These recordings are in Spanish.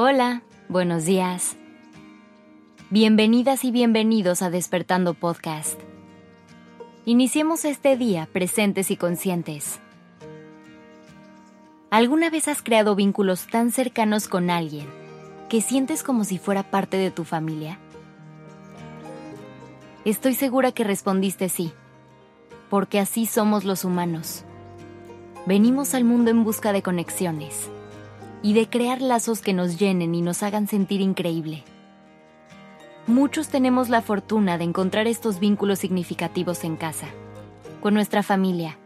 Hola, buenos días. Bienvenidas y bienvenidos a Despertando Podcast. Iniciemos este día presentes y conscientes. ¿Alguna vez has creado vínculos tan cercanos con alguien que sientes como si fuera parte de tu familia? Estoy segura que respondiste sí, porque así somos los humanos. Venimos al mundo en busca de conexiones y de crear lazos que nos llenen y nos hagan sentir increíble. Muchos tenemos la fortuna de encontrar estos vínculos significativos en casa, con nuestra familia.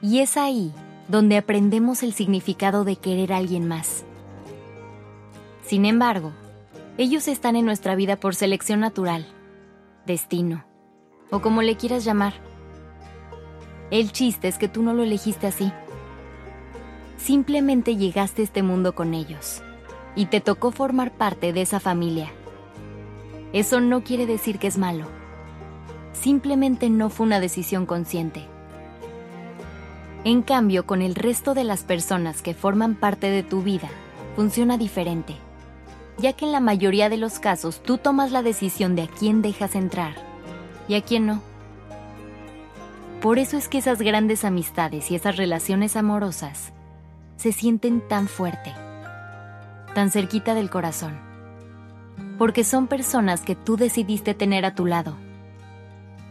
Y es ahí donde aprendemos el significado de querer a alguien más. Sin embargo, ellos están en nuestra vida por selección natural, destino, o como le quieras llamar. El chiste es que tú no lo elegiste así. Simplemente llegaste a este mundo con ellos y te tocó formar parte de esa familia. Eso no quiere decir que es malo. Simplemente no fue una decisión consciente. En cambio, con el resto de las personas que forman parte de tu vida, funciona diferente, ya que en la mayoría de los casos tú tomas la decisión de a quién dejas entrar y a quién no. Por eso es que esas grandes amistades y esas relaciones amorosas se sienten tan fuerte, tan cerquita del corazón, porque son personas que tú decidiste tener a tu lado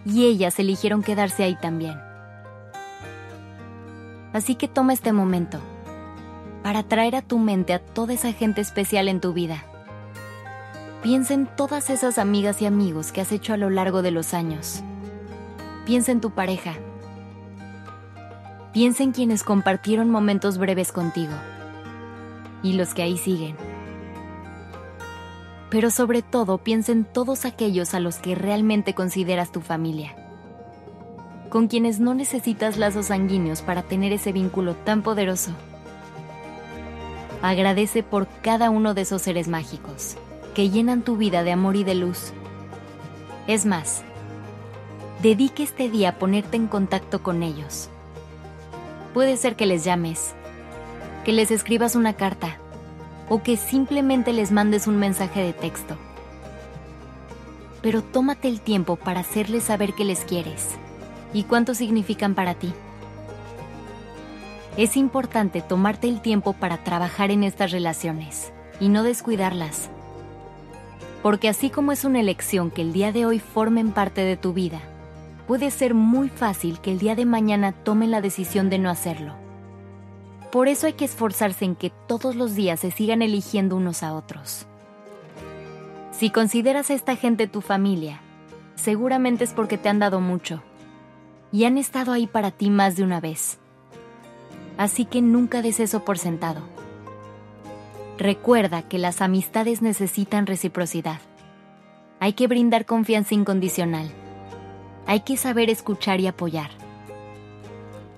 y ellas eligieron quedarse ahí también. Así que toma este momento para traer a tu mente a toda esa gente especial en tu vida. Piensa en todas esas amigas y amigos que has hecho a lo largo de los años. Piensa en tu pareja. Piensa en quienes compartieron momentos breves contigo y los que ahí siguen. Pero sobre todo piensa en todos aquellos a los que realmente consideras tu familia con quienes no necesitas lazos sanguíneos para tener ese vínculo tan poderoso. Agradece por cada uno de esos seres mágicos que llenan tu vida de amor y de luz. Es más, dedique este día a ponerte en contacto con ellos. Puede ser que les llames, que les escribas una carta o que simplemente les mandes un mensaje de texto. Pero tómate el tiempo para hacerles saber que les quieres y cuánto significan para ti. Es importante tomarte el tiempo para trabajar en estas relaciones y no descuidarlas. Porque así como es una elección que el día de hoy formen parte de tu vida, puede ser muy fácil que el día de mañana tomen la decisión de no hacerlo. Por eso hay que esforzarse en que todos los días se sigan eligiendo unos a otros. Si consideras a esta gente tu familia, seguramente es porque te han dado mucho y han estado ahí para ti más de una vez. Así que nunca des eso por sentado. Recuerda que las amistades necesitan reciprocidad. Hay que brindar confianza incondicional. Hay que saber escuchar y apoyar.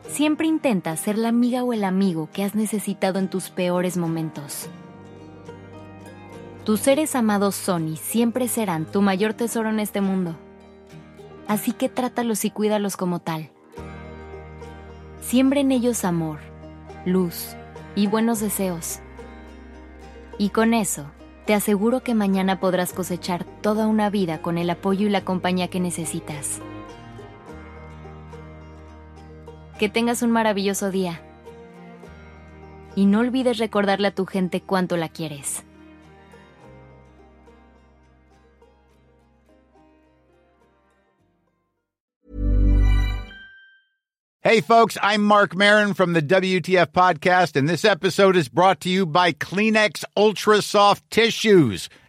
Siempre intenta ser la amiga o el amigo que has necesitado en tus peores momentos. Tus seres amados son y siempre serán tu mayor tesoro en este mundo así que trátalos y cuídalos como tal. Siembra en ellos amor, luz y buenos deseos. Y con eso, te aseguro que mañana podrás cosechar toda una vida con el apoyo y la compañía que necesitas. Que tengas un maravilloso día. Y no olvides recordarle a tu gente cuánto la quieres. Hey, folks, I'm Mark Marin from the WTF Podcast, and this episode is brought to you by Kleenex Ultra Soft Tissues,